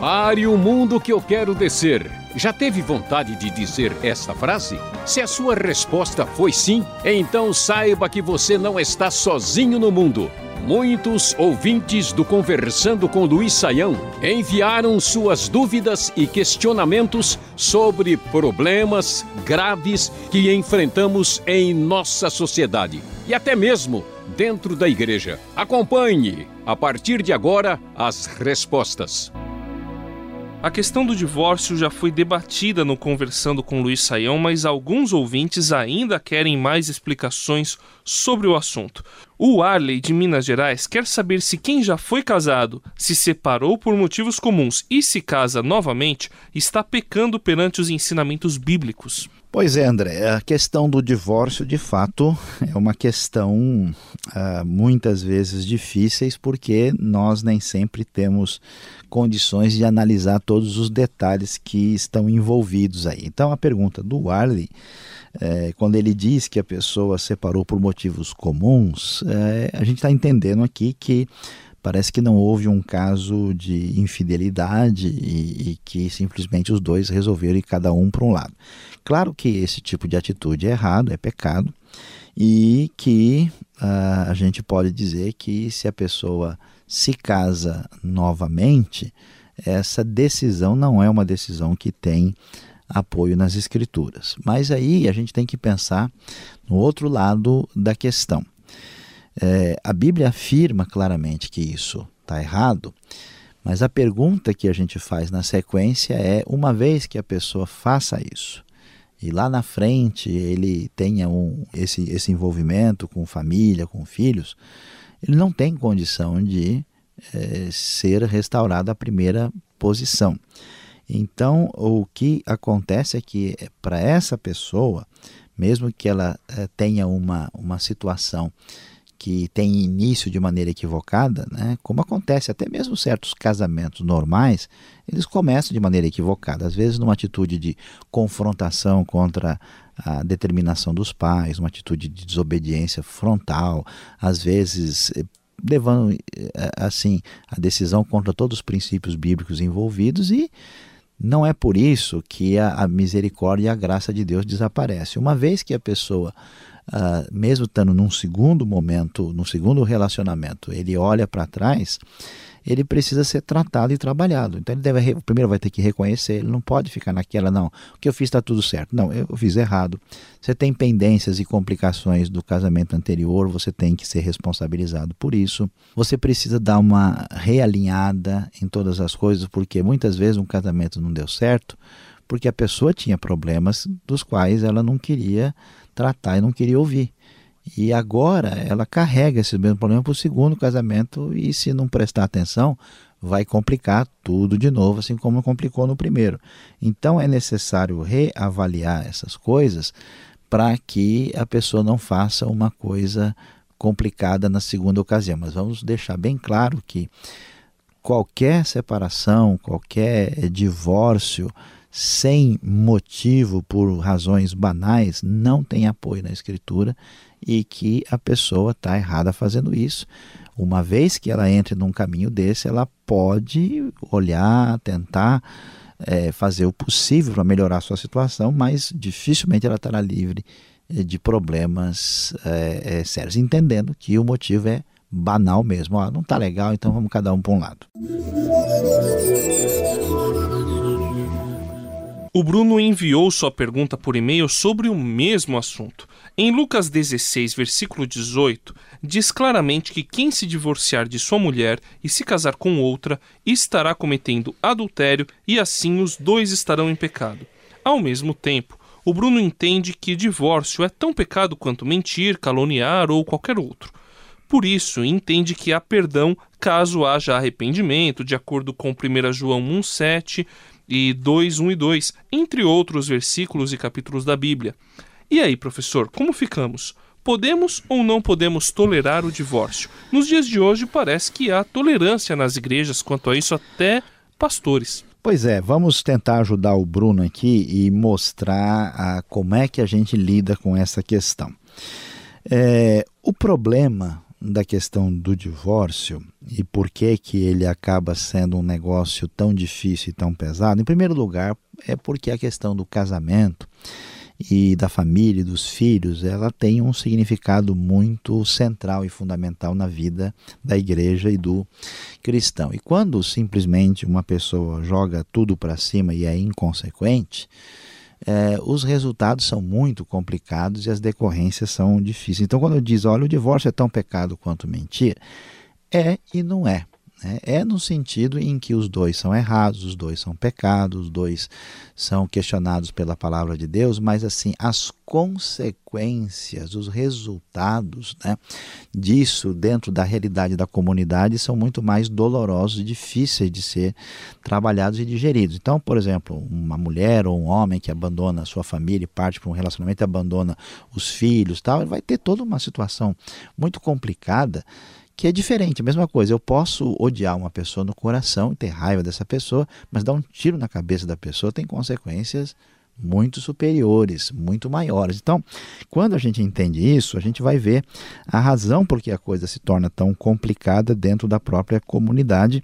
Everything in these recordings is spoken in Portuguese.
Pare o mundo que eu quero descer. Já teve vontade de dizer esta frase? Se a sua resposta foi sim, então saiba que você não está sozinho no mundo. Muitos ouvintes do Conversando com Luiz Saião enviaram suas dúvidas e questionamentos sobre problemas graves que enfrentamos em nossa sociedade e até mesmo dentro da igreja. Acompanhe, a partir de agora, as respostas. A questão do divórcio já foi debatida no Conversando com Luiz Saião, mas alguns ouvintes ainda querem mais explicações sobre o assunto. O Arley de Minas Gerais quer saber se quem já foi casado, se separou por motivos comuns e se casa novamente, está pecando perante os ensinamentos bíblicos. Pois é, André, a questão do divórcio, de fato, é uma questão uh, muitas vezes difíceis, porque nós nem sempre temos condições de analisar todos os detalhes que estão envolvidos aí. Então, a pergunta do Arley, é, quando ele diz que a pessoa separou por motivos comuns, é, a gente está entendendo aqui que parece que não houve um caso de infidelidade e, e, que simplesmente os dois resolveram ir cada um para um lado. Claro que esse tipo de atitude é errado, é pecado, e que uh, a gente pode dizer que se a pessoa se casa novamente, essa decisão não é uma decisão que tem apoio nas escrituras. Mas aí a gente tem que pensar no outro lado da questão. É, a Bíblia afirma claramente que isso está errado, mas a pergunta que a gente faz na sequência é: uma vez que a pessoa faça isso, e lá na frente ele tenha um, esse, esse envolvimento com família, com filhos, ele não tem condição de é, ser restaurado à primeira posição. Então, o que acontece é que, eh, para essa pessoa, mesmo que ela é, tenha uma, uma situação que tem início de maneira equivocada, né, como acontece até mesmo certos casamentos normais, eles começam de maneira equivocada, às vezes numa atitude de confrontação contra a determinação dos pais, uma atitude de desobediência frontal, às vezes eh, levando eh, assim a decisão contra todos os princípios bíblicos envolvidos e não é por isso que a, misericórdia e a graça de Deus desaparece. Uma vez que a pessoa Uh, mesmo estando num segundo momento, num segundo relacionamento, ele olha para trás, ele precisa ser tratado e trabalhado. Então ele deve, primeiro vai ter que reconhecer, ele não pode ficar naquela, não, o que eu fiz está tudo certo. Não, eu fiz errado. Você tem pendências e complicações do casamento anterior, você tem que ser responsabilizado por isso. Você precisa dar uma realinhada em todas as coisas, porque muitas vezes um casamento não deu certo, porque a pessoa tinha problemas dos quais ela não queria tratar e não queria ouvir. E agora ela carrega esse mesmo problema para o segundo casamento e se não prestar atenção, vai complicar tudo de novo, assim como complicou no primeiro. Então é necessário reavaliar essas coisas para que a pessoa não faça uma coisa complicada na segunda ocasião. Mas vamos deixar bem claro que qualquer separação, qualquer divórcio, sem motivo, por razões banais, não tem apoio na Escritura e que a pessoa está errada fazendo isso. Uma vez que ela entre num caminho desse, ela pode olhar, tentar é, fazer o possível para melhorar a sua situação, mas dificilmente ela estará livre é, de problemas é, sérios, entendendo que o motivo é banal mesmo. Ó, não está legal, então vamos cada um para um lado. O Bruno enviou sua pergunta por e-mail sobre o mesmo assunto. Em Lucas 16, versículo 18, diz claramente que quem se divorciar de sua mulher e se casar com outra estará cometendo adultério e assim os dois estarão em pecado. Ao mesmo tempo, o Bruno entende que divórcio é tão pecado quanto mentir, caluniar ou qualquer outro. Por isso, entende que há perdão caso haja arrependimento, de acordo com 1 João 1,7 e 2, 1 e 2, entre outros versículos e capítulos da Bíblia. E aí, professor, como ficamos? Podemos ou não podemos tolerar o divórcio? Nos dias de hoje parece que há tolerância nas igrejas quanto a isso, até pastores. Pois é, vamos tentar ajudar o Bruno aqui e mostrar a, como é que a gente lida com essa questão. É, o problema da questão do divórcio e por que que ele acaba sendo um negócio tão difícil e tão pesado, em primeiro lugar é porque a questão do casamento e da família e dos filhos, ela tem um significado muito central e fundamental na vida da igreja e do cristão. E quando simplesmente uma pessoa joga tudo para cima e é inconsequente, é, os resultados são muito complicados e as decorrências são difíceis. Então, quando eu diz, olha, o divórcio é tão pecado quanto mentir, é e não é. Né? É no sentido em que os dois são errados, os dois são pecados, os dois são questionados pela palavra de Deus, mas assim, as consequências, os resultados né, disso dentro da realidade da comunidade são muito mais dolorosos e difíceis de ser trabalhados e digeridos. Então, por exemplo, uma mulher ou um homem que abandona a sua família e parte para um relacionamento abandona os filhos, tal, vai ter toda uma situação muito complicada que é diferente, a mesma coisa. Eu posso odiar uma pessoa no coração ter raiva dessa pessoa, mas dar um tiro na cabeça da pessoa tem consequências muito superiores, muito maiores. Então, quando a gente entende isso, a gente vai ver a razão por que a coisa se torna tão complicada dentro da própria comunidade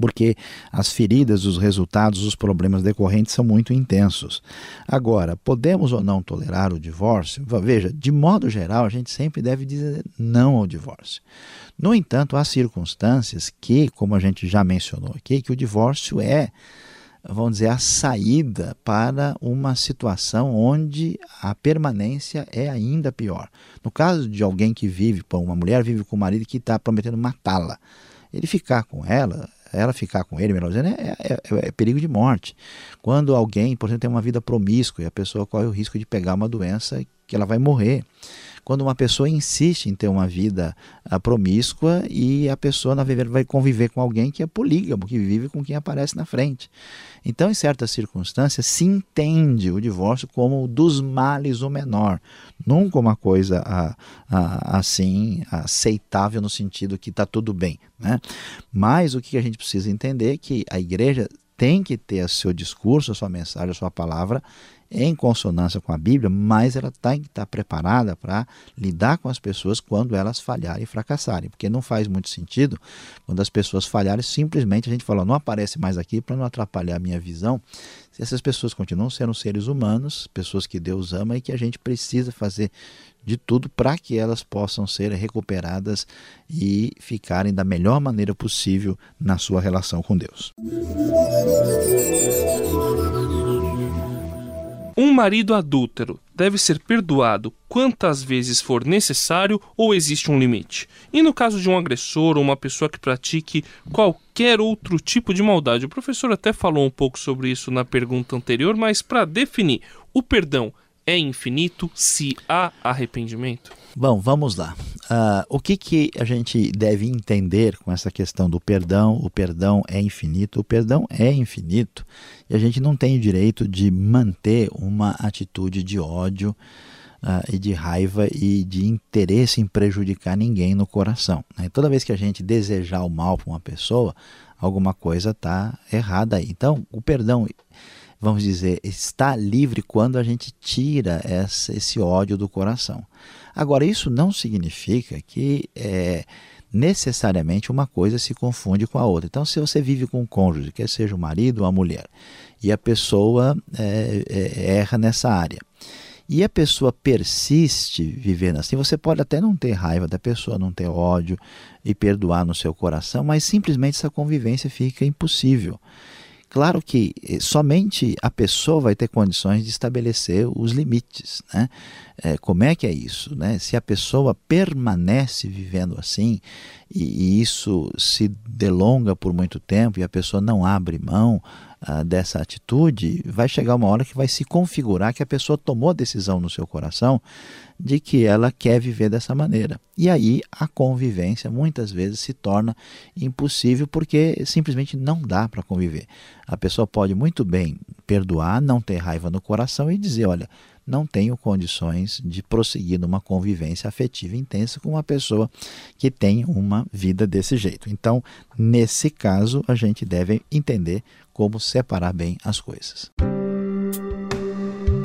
porque as feridas, os resultados, os problemas decorrentes são muito intensos. Agora, podemos ou não tolerar o divórcio? Veja, de modo geral, a gente sempre deve dizer não ao divórcio. No entanto, há circunstâncias que, como a gente já mencionou aqui, que o divórcio é vamos dizer, a saída para uma situação onde a permanência é ainda pior. No caso de alguém que vive, uma mulher vive com o marido que está prometendo matá-la, ele ficar com ela ela ficar com ele, melhor dizendo, é, é, é, é, perigo de morte. Quando alguém, por exemplo, tem uma vida promíscua e a pessoa corre o risco de pegar uma doença que ela vai morrer. Quando uma pessoa insiste em ter uma vida uh, promíscua e a pessoa, na verdade, vai conviver com alguém que é polígamo, que vive com quem aparece na frente. Então, em certas circunstâncias, se entende o divórcio como dos males o menor, nunca uma coisa uh, uh, assim aceitável no sentido que está tudo bem. Né? Mas o que a gente precisa entender é que a igreja tem que ter o seu discurso, a sua mensagem, a sua palavra em consonância com a Bíblia, mas ela tem que estar preparada para lidar com as pessoas quando elas falharem e fracassarem, porque não faz muito sentido quando as pessoas falharem, simplesmente a gente fala, não aparece mais aqui para não atrapalhar a minha visão. Essas pessoas continuam sendo seres humanos, pessoas que Deus ama e que a gente precisa fazer de tudo para que elas possam ser recuperadas e ficarem da melhor maneira possível na sua relação com Deus. Um marido adúltero deve ser perdoado quantas vezes for necessário ou existe um limite? E no caso de um agressor ou uma pessoa que pratique qualquer outro tipo de maldade? O professor até falou um pouco sobre isso na pergunta anterior, mas para definir, o perdão é infinito se há arrependimento? Bom, vamos lá. Uh, o que, que a gente deve entender com essa questão do perdão? O perdão é infinito? O perdão é infinito e a gente não tem o direito de manter uma atitude de ódio uh, e de raiva e de interesse em prejudicar ninguém no coração. Né? Toda vez que a gente desejar o mal para uma pessoa, alguma coisa está errada aí. Então, o perdão vamos dizer, está livre quando a gente tira essa, esse ódio do coração. Agora, isso não significa que é, necessariamente uma coisa se confunde com a outra. Então, se você vive com um cônjuge, quer seja o marido ou a mulher, e a pessoa é, é, erra nessa área, e a pessoa persiste vivendo assim, você pode até não ter raiva da pessoa, não ter ódio e perdoar no seu coração, mas simplesmente essa convivência fica impossível. Claro que eh, somente a pessoa vai ter condições de estabelecer os limites. Né? É, como é que é isso? Né? Se a pessoa permanece vivendo assim e, e isso se delonga por muito tempo e a pessoa não abre mão ah, dessa atitude, vai chegar uma hora que vai se configurar que a pessoa tomou a decisão no seu coração de que ela quer viver dessa maneira. E aí a convivência muitas vezes se torna impossível porque simplesmente não dá para conviver. A pessoa pode muito bem perdoar, não ter raiva no coração e dizer: olha, não tenho condições de prosseguir numa convivência afetiva intensa com uma pessoa que tem uma vida desse jeito. Então, nesse caso, a gente deve entender como separar bem as coisas.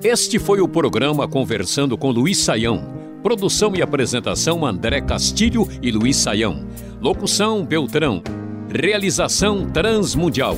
Este foi o programa Conversando com Luiz Saião. Produção e apresentação André Castilho e Luiz Saião. Locução Beltrão. Realização Transmundial.